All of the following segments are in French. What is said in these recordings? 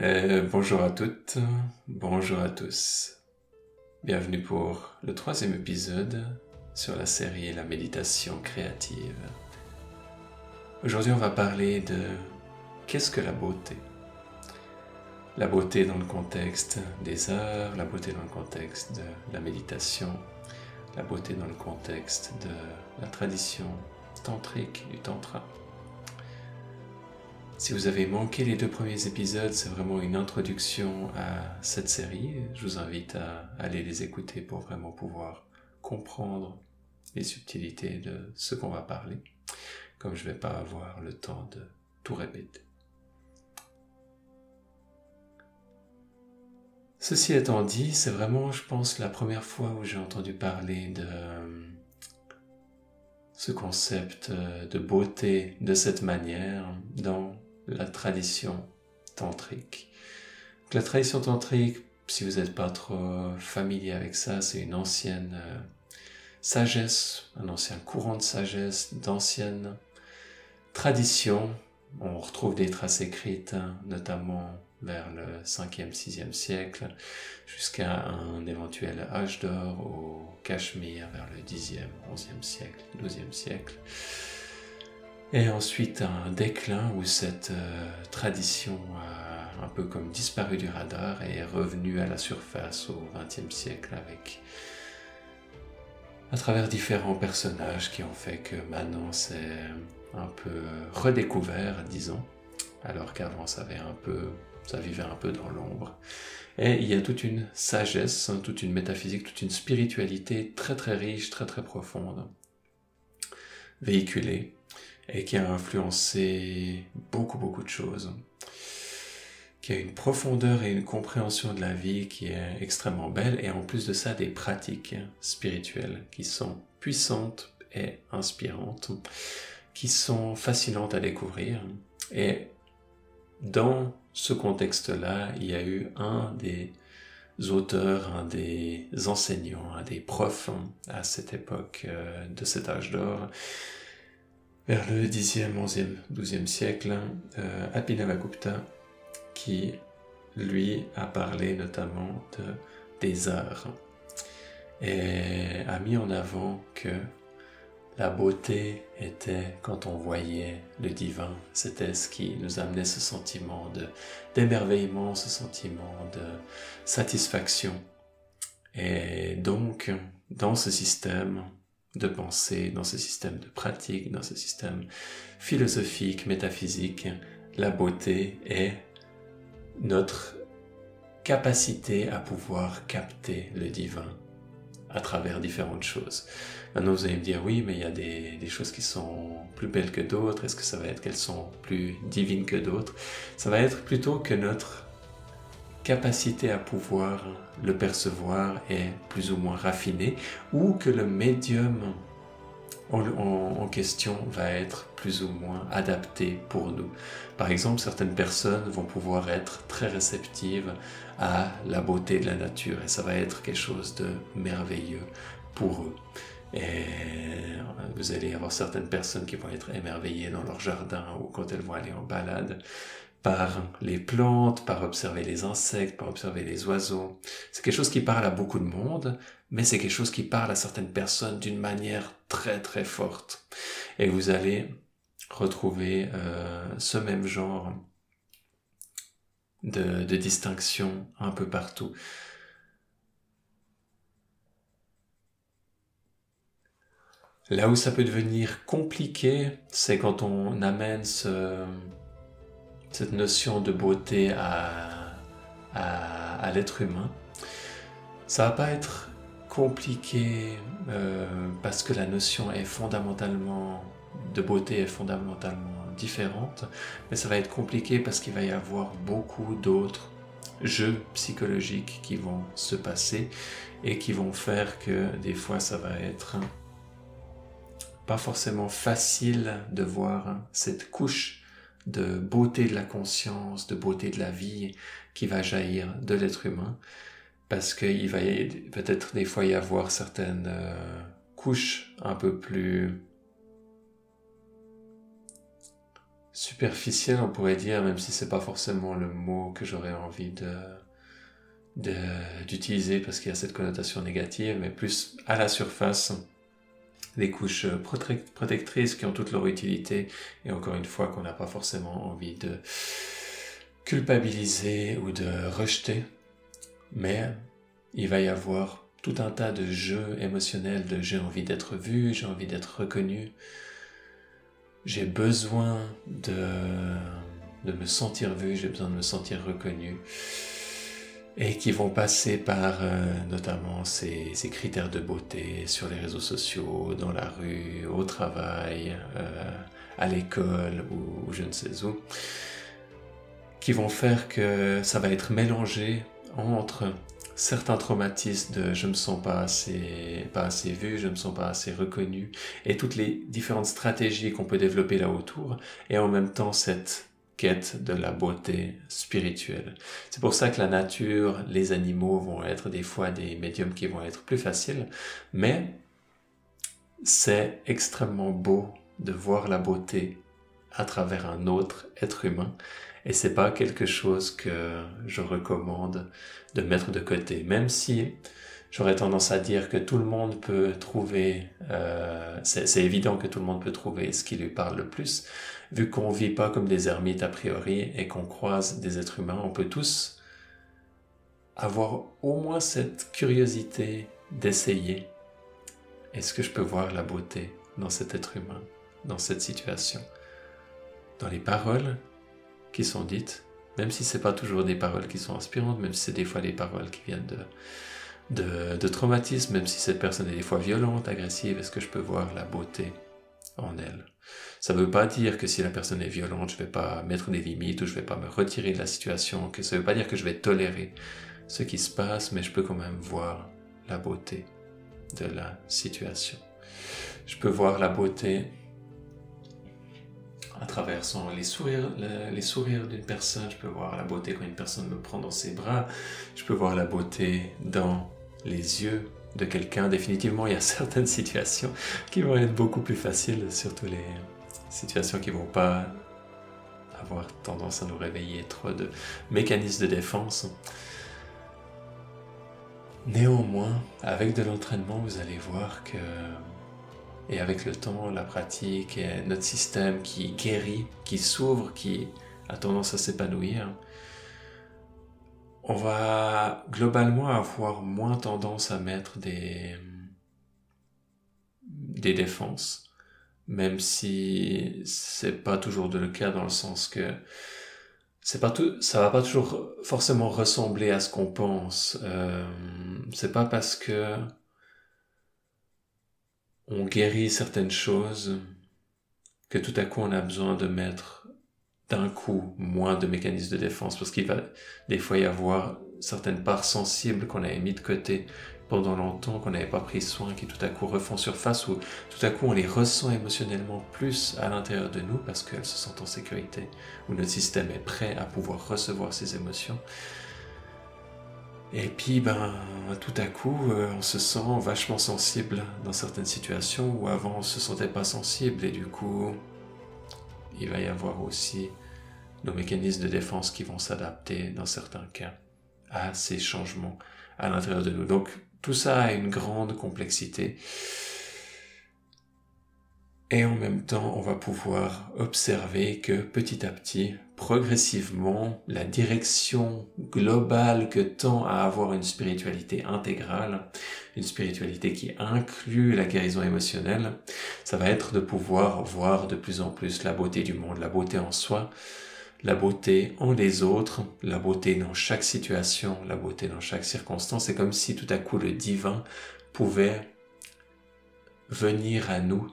Euh, bonjour à toutes, bonjour à tous. Bienvenue pour le troisième épisode sur la série La méditation créative. Aujourd'hui, on va parler de qu'est-ce que la beauté? La beauté dans le contexte des heures, la beauté dans le contexte de la méditation, la beauté dans le contexte de la tradition tantrique du tantra. Si vous avez manqué les deux premiers épisodes, c'est vraiment une introduction à cette série. Je vous invite à aller les écouter pour vraiment pouvoir comprendre les subtilités de ce qu'on va parler, comme je ne vais pas avoir le temps de tout répéter. Ceci étant dit, c'est vraiment, je pense, la première fois où j'ai entendu parler de ce concept de beauté de cette manière dans la tradition tantrique. la tradition tantrique, si vous n'êtes pas trop familier avec ça, c'est une ancienne euh, sagesse, un ancien courant de sagesse, d'anciennes traditions. On retrouve des traces écrites, hein, notamment vers le 5e, 6e siècle, jusqu'à un éventuel âge d'or au Cachemire vers le 10e, 11e siècle, 12e siècle. Et ensuite un déclin où cette euh, tradition a un peu comme disparu du radar et est revenue à la surface au XXe siècle avec à travers différents personnages qui ont fait que maintenant c'est un peu redécouvert, disons, alors qu'avant ça un peu, ça vivait un peu dans l'ombre. Et il y a toute une sagesse, toute une métaphysique, toute une spiritualité très très riche, très très profonde, véhiculée et qui a influencé beaucoup beaucoup de choses, qui a une profondeur et une compréhension de la vie qui est extrêmement belle et en plus de ça des pratiques spirituelles qui sont puissantes et inspirantes, qui sont fascinantes à découvrir. Et dans ce contexte-là, il y a eu un des auteurs, un des enseignants, un des profs à cette époque euh, de cet âge d'or, vers le 10e, 11e, 12e siècle, euh, qui lui a parlé notamment de, des arts a mis en avant que la beauté était quand on voyait le divin, c'était ce qui nous amenait ce sentiment d'émerveillement, ce sentiment de satisfaction. Et donc, dans ce système, de pensée, dans ce système de pratique, dans ce système philosophique, métaphysique, la beauté est notre capacité à pouvoir capter le divin à travers différentes choses. Maintenant, vous allez me dire, oui, mais il y a des, des choses qui sont plus belles que d'autres. Est-ce que ça va être qu'elles sont plus divines que d'autres? Ça va être plutôt que notre capacité à pouvoir le percevoir est plus ou moins raffinée ou que le médium en, question va être plus ou moins adapté pour nous. Par exemple, certaines personnes vont pouvoir être très réceptives à la beauté de la nature et ça va être quelque chose de merveilleux pour eux. Et vous allez avoir certaines personnes qui vont être émerveillées dans leur jardin ou quand elles vont aller en balade par les plantes, par observer les insectes, par observer les oiseaux. C'est quelque chose qui parle à beaucoup de monde, mais c'est quelque chose qui parle à certaines personnes d'une manière très très forte. Et vous allez retrouver euh, ce même genre de, de distinction un peu partout. Là où ça peut devenir compliqué, c'est quand on amène ce, cette notion de beauté à, l'être humain. Ça va pas être compliqué euh, parce que la notion est fondamentalement de beauté est fondamentalement différente, mais ça va être compliqué parce qu'il va y avoir beaucoup d'autres jeux psychologiques qui vont se passer et qui vont faire que des fois ça va être pas forcément facile de voir cette couche de beauté de la conscience, de beauté de la vie qui va jaillir de l'être humain, parce qu'il va peut-être des fois y avoir certaines euh, couches un peu plus superficielle, on pourrait dire, même si c'est pas forcément le mot que j'aurais envie de d'utiliser parce qu'il y a cette connotation négative, mais plus à la surface, des couches protectrices qui ont toute leur utilité et encore une fois qu'on n'a pas forcément envie de culpabiliser ou de rejeter, mais il va y avoir tout un tas de jeux émotionnels de j'ai envie d'être vu, j'ai envie d'être reconnu, j'ai besoin de, de me sentir vu, j'ai besoin de me sentir reconnu et qui vont passer par euh, notamment ces, critères de beauté sur les réseaux sociaux, dans la rue, au travail, euh, à l'école ou, je ne sais où, qui vont faire que ça va être mélangé entre certains traumatismes de je me sens pas assez pas assez vu, je me sens pas assez reconnu et toutes les différentes stratégies qu'on peut développer là autour et en même temps cette quête de la beauté spirituelle. C'est pour ça que la nature, les animaux vont être des fois des médiums qui vont être plus faciles, mais c'est extrêmement beau de voir la beauté à travers un autre être humain et c'est pas quelque chose que je recommande de mettre de côté, même si j'aurais tendance à dire que tout le monde peut trouver, euh, c'est évident que tout le monde peut trouver ce qui lui parle le plus, vu qu'on vit pas comme des ermites a priori et qu'on croise des êtres humains, on peut tous avoir au moins cette curiosité d'essayer. Est-ce que je peux voir la beauté dans cet être humain, dans cette situation, dans les paroles qui sont dites, même si c'est pas toujours des paroles qui sont inspirantes, même si c'est des fois des paroles qui viennent de, de, traumatisme, même si cette personne est des fois violente, agressive, est-ce que je peux voir la beauté en elle? Ça ne veut pas dire que si la personne est violente, je ne vais pas mettre des limites ou je ne vais pas me retirer de la situation, que ça ne veut pas dire que je vais tolérer ce qui se passe, mais je peux quand même voir la beauté de la situation. Je peux voir la beauté à travers les sourires, les sourires d'une personne. Je peux voir la beauté quand une personne me prend dans ses bras. Je peux voir la beauté dans les yeux de quelqu'un. Définitivement, il y a certaines situations qui vont être beaucoup plus faciles, surtout les, situations qui vont pas avoir tendance à nous réveiller trop de mécanismes de défense. Néanmoins, avec de l'entraînement, vous allez voir que, et avec le temps, la pratique, et notre système qui guérit, qui s'ouvre, qui a tendance à s'épanouir, on va globalement avoir moins tendance à mettre des, des défenses même si c'est pas toujours le cas dans le sens que c'est pas tout, ça va pas toujours forcément ressembler à ce qu'on pense. Euh, c'est pas parce que on guérit certaines choses que tout à coup on a besoin de mettre d'un coup moins de mécanismes de défense parce qu'il va des fois y avoir certaines parts sensibles qu'on avait mis de côté pendant longtemps qu'on n'avait pas pris soin, qui tout à coup refont surface, ou tout à coup on les ressent émotionnellement plus à l'intérieur de nous parce qu'elles se sentent en sécurité, où notre système est prêt à pouvoir recevoir ces émotions. Et puis, ben, tout à coup, euh, on se sent vachement sensible dans certaines situations où avant on se sentait pas sensible, et du coup, il va y avoir aussi nos mécanismes de défense qui vont s'adapter dans certains cas à ces changements à l'intérieur de nous. Donc, tout ça a une grande complexité. Et en même temps, on va pouvoir observer que petit à petit, progressivement, la direction globale que tend à avoir une spiritualité intégrale, une spiritualité qui inclut la guérison émotionnelle, ça va être de pouvoir voir de plus en plus la beauté du monde, la beauté en soi, la beauté en les autres, la beauté dans chaque situation, la beauté dans chaque circonstance. C'est comme si tout à coup le divin pouvait venir à nous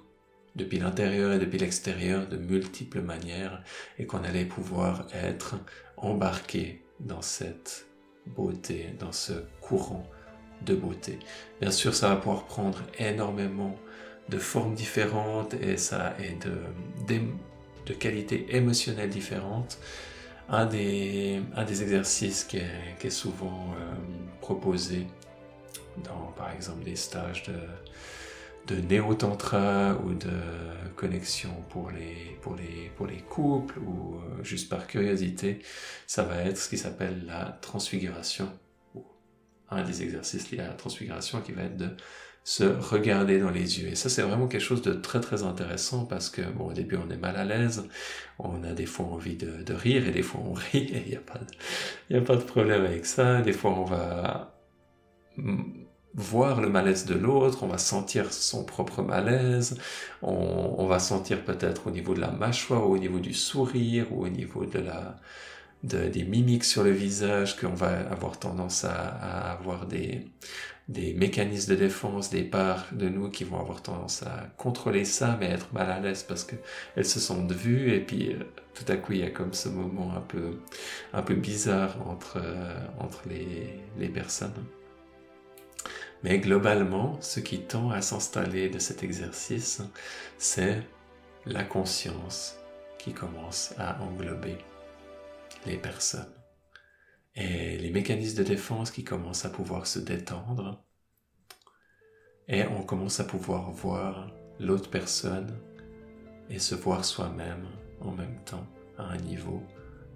depuis l'intérieur et depuis l'extérieur de multiples manières et qu'on allait pouvoir être embarqué dans cette beauté, dans ce courant de beauté. Bien sûr, ça va pouvoir prendre énormément de formes différentes et ça et de, de qualités émotionnelles différentes. Un des, un des exercices qui est, qui est souvent euh, proposé dans, par exemple, des stages de, de néo-tantra ou de connexion pour les, pour les, pour les couples ou euh, juste par curiosité, ça va être ce qui s'appelle la transfiguration. Un des exercices liés à la transfiguration qui va être de se regarder dans les yeux. Et ça, c'est vraiment quelque chose de très très intéressant parce que, bon, au début, on est mal à l'aise, on a des fois envie de, rire et des fois on rit et il n'y a, pas de, a pas de problème avec ça. Des fois, on va voir le malaise de l'autre, on va sentir son propre malaise, on, va sentir peut-être au niveau de la mâchoire, ou au niveau du sourire, ou au niveau de la, de, des mimiques sur le visage, qu'on va avoir tendance à avoir des, des mécanismes de défense, des parts de nous qui vont avoir tendance à contrôler ça, mais être mal à l'aise parce qu'elles se sentent vues, et puis euh, tout à coup il y a comme ce moment un peu, un peu bizarre entre, euh, entre les, les personnes. Mais globalement, ce qui tend à s'installer de cet exercice, c'est la conscience qui commence à englober les personnes. Et les mécanismes de défense qui commencent à pouvoir se détendre. Et on commence à pouvoir voir l'autre personne et se voir soi-même en même temps à un niveau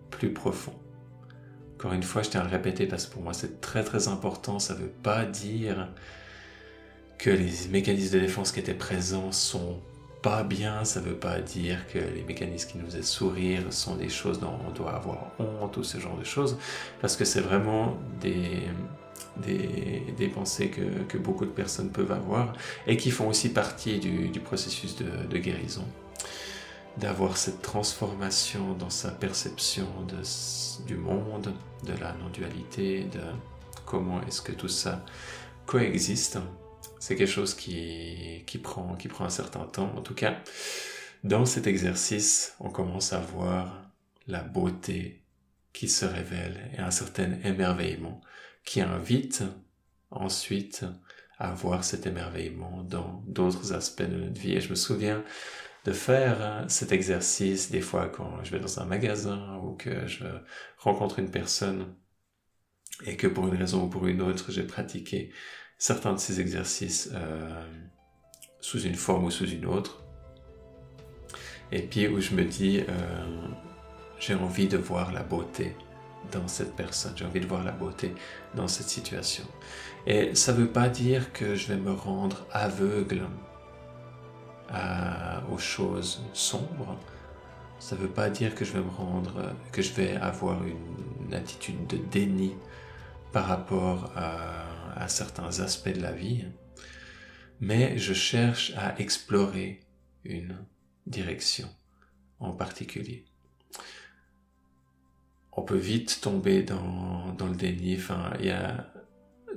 plus profond. Encore une fois, je tiens à le répéter parce que pour moi c'est très très important. Ça ne veut pas dire que les mécanismes de défense qui étaient présents sont pas bien. Ça ne veut pas dire que les mécanismes qui nous faisaient sourire sont des choses dont on doit avoir honte ou ce genre de choses. Parce que c'est vraiment des, des, des pensées que, que, beaucoup de personnes peuvent avoir et qui font aussi partie du, du processus de, de guérison d'avoir cette transformation dans sa perception de, du monde, de la non-dualité, de comment est-ce que tout ça coexiste. C'est quelque chose qui, prend, prend un certain temps. En tout cas, dans cet exercice, on commence à voir la beauté qui se révèle et un certain émerveillement qui invite ensuite à voir cet émerveillement dans d'autres aspects de notre vie. Et je me souviens de faire cet exercice des fois quand je vais dans un magasin ou que je rencontre une personne et que pour une raison ou pour une autre j'ai pratiqué certains de ces exercices euh, sous une forme ou sous une autre. Et puis où je me dis euh, j'ai envie de voir la beauté dans cette personne, j'ai envie de voir la beauté dans cette situation. Et ça ne veut pas dire que je vais me rendre aveugle aux choses sombres, ça ne veut pas dire que je vais me rendre, que je vais avoir une, attitude de déni par rapport à, certains aspects de la vie, mais je cherche à explorer une direction en particulier. On peut vite tomber dans, le déni. Enfin,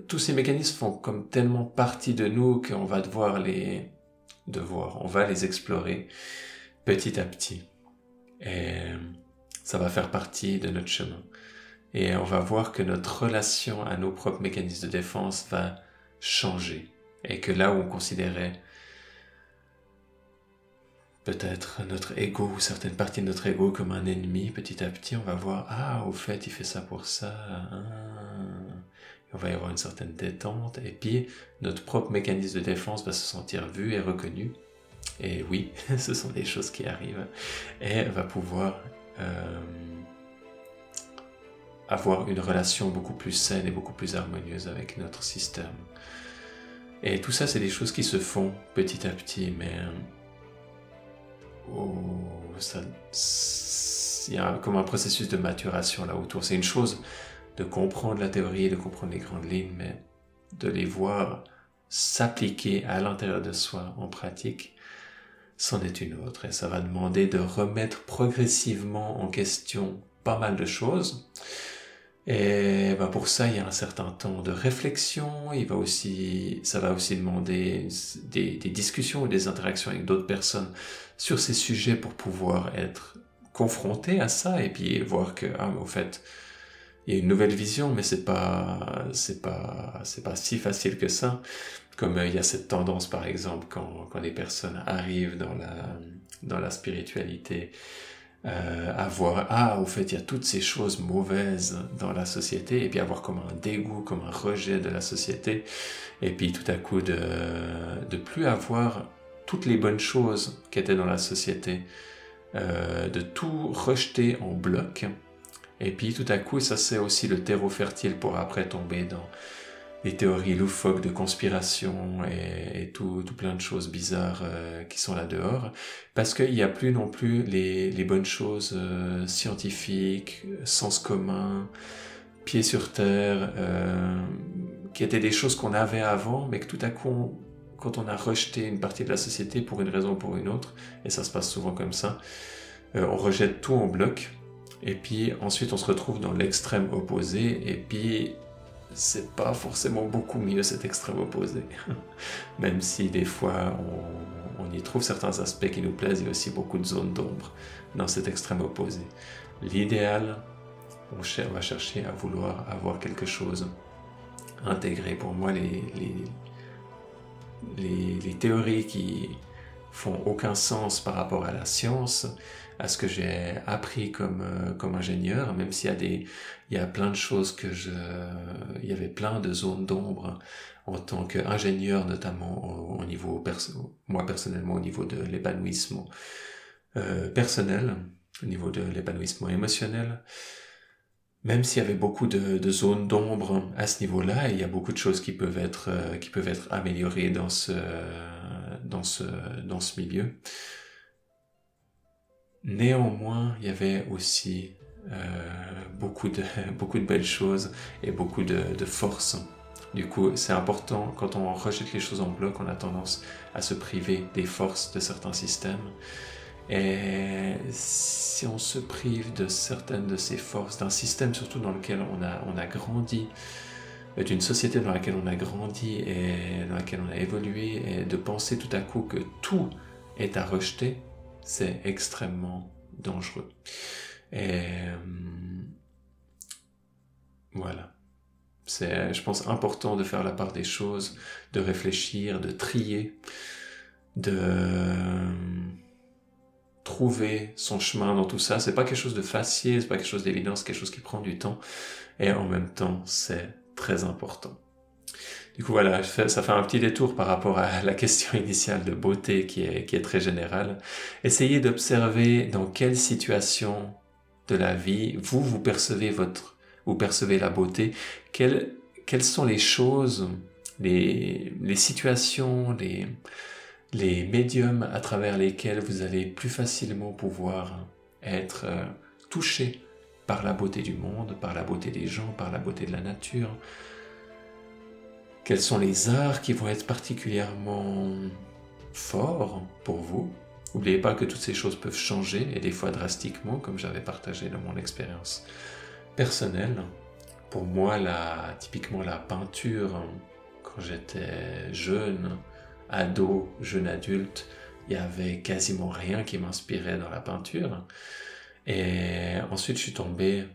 tous ces mécanismes font comme tellement partie de nous qu'on va devoir les de voir. On va les explorer petit à petit. Et ça va faire partie de notre chemin. Et on va voir que notre relation à nos propres mécanismes de défense va changer. Et que là où on considérait peut-être notre ego ou certaines parties de notre ego comme un ennemi, petit à petit, on va voir, ah, au fait, il fait ça pour ça. Ah. On va y avoir une certaine détente. Et puis, notre propre mécanisme de défense va se sentir vu et reconnu. Et oui, ce sont des choses qui arrivent. Et va pouvoir euh, avoir une relation beaucoup plus saine et beaucoup plus harmonieuse avec notre système. Et tout ça, c'est des choses qui se font petit à petit, mais oh, il y a comme un processus de maturation là autour. C'est une chose de comprendre la théorie, de comprendre les grandes lignes, mais de les voir s'appliquer à l'intérieur de soi en pratique, c'en est une autre. Et ça va demander de remettre progressivement en question pas mal de choses. Et bah pour ça, il y a un certain temps de réflexion. Il va aussi, ça va aussi demander des, des discussions ou des interactions avec d'autres personnes sur ces sujets pour pouvoir être confronté à ça et puis voir que, ah, au fait, il y a une nouvelle vision, mais c'est pas, c'est pas, c'est pas si facile que ça. Comme euh, il y a cette tendance, par exemple, quand, quand des personnes arrivent dans la, dans la spiritualité, euh, avoir ah au fait il y a toutes ces choses mauvaises dans la société et puis avoir comme un dégoût comme un rejet de la société et puis tout à coup de de plus avoir toutes les bonnes choses qui étaient dans la société euh, de tout rejeter en bloc et puis tout à coup ça c'est aussi le terreau fertile pour après tomber dans les théories loufoques de conspiration et, tout, tout, plein de choses bizarres euh, qui sont là dehors, parce qu'il n'y a plus non plus les, bonnes choses euh, scientifiques, sens commun, pieds sur terre, euh, qui étaient des choses qu'on avait avant, mais que tout à coup, quand on a rejeté une partie de la société pour une raison ou pour une autre, et ça se passe souvent comme ça, on rejette tout en bloc, et puis ensuite on se retrouve dans l'extrême opposé, et puis c'est pas forcément beaucoup mieux cet extrême opposé. Même si des fois on, y trouve certains aspects qui nous plaisent, il y a aussi beaucoup de zones d'ombre dans cet extrême opposé. L'idéal, on, va chercher à vouloir avoir quelque chose intégré. Pour moi, les, les, les théories qui font aucun sens par rapport à la science, à ce que j'ai appris comme, euh, comme ingénieur, même s'il y a des, il y a plein de choses que je, il y avait plein de zones d'ombre en tant qu'ingénieur, notamment au, niveau perso, moi personnellement au niveau de l'épanouissement euh, personnel, au niveau de l'épanouissement émotionnel. Même s'il y avait beaucoup de, de zones d'ombre à ce niveau-là, il y a beaucoup de choses qui peuvent être, euh, qui peuvent être améliorées dans ce, dans ce, dans ce milieu. Néanmoins, il y avait aussi euh, beaucoup, de, beaucoup de belles choses et beaucoup de, de force. Du coup, c'est important, quand on rejette les choses en bloc, on a tendance à se priver des forces de certains systèmes. Et si on se prive de certaines de ces forces, d'un système surtout dans lequel on a, on a grandi, euh, d'une société dans laquelle on a grandi et dans laquelle on a évolué, de penser tout à coup que tout est à rejeter, c'est extrêmement dangereux. Et euh, voilà. C'est, je pense, important de faire la part des choses, de réfléchir, de trier, de euh, trouver son chemin dans tout ça. C'est pas quelque chose de facile, c'est pas quelque chose d'évident, c'est quelque chose qui prend du temps. Et en même temps, c'est très important. Du coup, voilà, ça fait un petit détour par rapport à la question initiale de beauté qui est, qui est très générale. Essayez d'observer dans quelle situation de la vie vous, vous percevez votre, vous percevez la beauté. Quelles, quelles sont les choses, les, les situations, les, les médiums à travers lesquels vous allez plus facilement pouvoir être euh, touché par la beauté du monde, par la beauté des gens, par la beauté de la nature, quels sont les arts qui vont être particulièrement forts pour vous? N'oubliez pas que toutes ces choses peuvent changer et des fois drastiquement, comme j'avais partagé dans mon expérience personnelle. Pour moi, la, typiquement la peinture, quand j'étais jeune, ado, jeune adulte, il y avait quasiment rien qui m'inspirait dans la peinture. Et ensuite, je suis tombé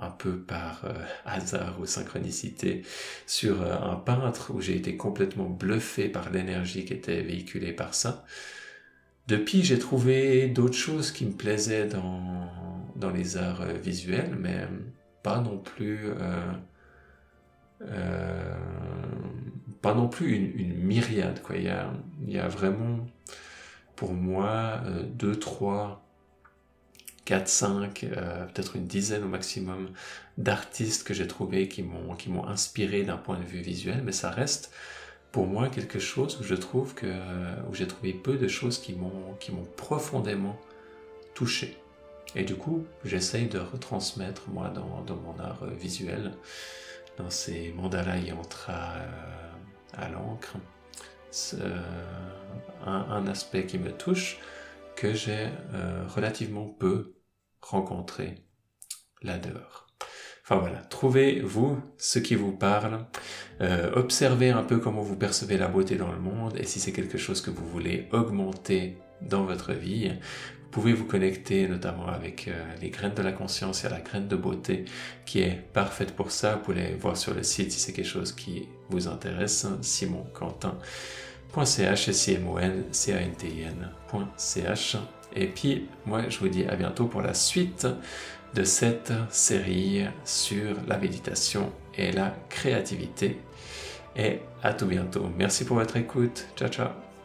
un peu par euh, hasard ou synchronicité sur euh, un peintre où j'ai été complètement bluffé par l'énergie qui était véhiculée par ça. Depuis, j'ai trouvé d'autres choses qui me plaisaient dans, dans les arts euh, visuels, mais pas non plus pas non plus une, myriade quoi. Il y a vraiment pour moi deux trois 4, 5, euh, peut-être une dizaine au maximum d'artistes que j'ai trouvés qui m'ont, qui m'ont inspiré d'un point de vue visuel, mais ça reste pour moi quelque chose où je trouve que, où j'ai trouvé peu de choses qui m'ont, qui m'ont profondément touché. Et du coup, j'essaye de retransmettre, moi, dans, mon art euh, visuel, dans ces mandalas yantra euh, à l'encre, un, aspect qui me touche, que j'ai relativement peu rencontrer là dehors. Enfin voilà, trouvez-vous ce qui vous parle, euh, observez un peu comment vous percevez la beauté dans le monde. Et si c'est quelque chose que vous voulez augmenter dans votre vie, vous pouvez vous connecter notamment avec euh, les graines de la conscience. Et la graine de beauté qui est parfaite pour ça. Vous pouvez voir sur le site si c'est quelque chose qui vous intéresse, simonquentin.ch et c Et puis, moi, je vous dis à bientôt pour la suite de cette série sur la méditation et la créativité. Et à tout bientôt. Merci pour votre écoute. Ciao, ciao.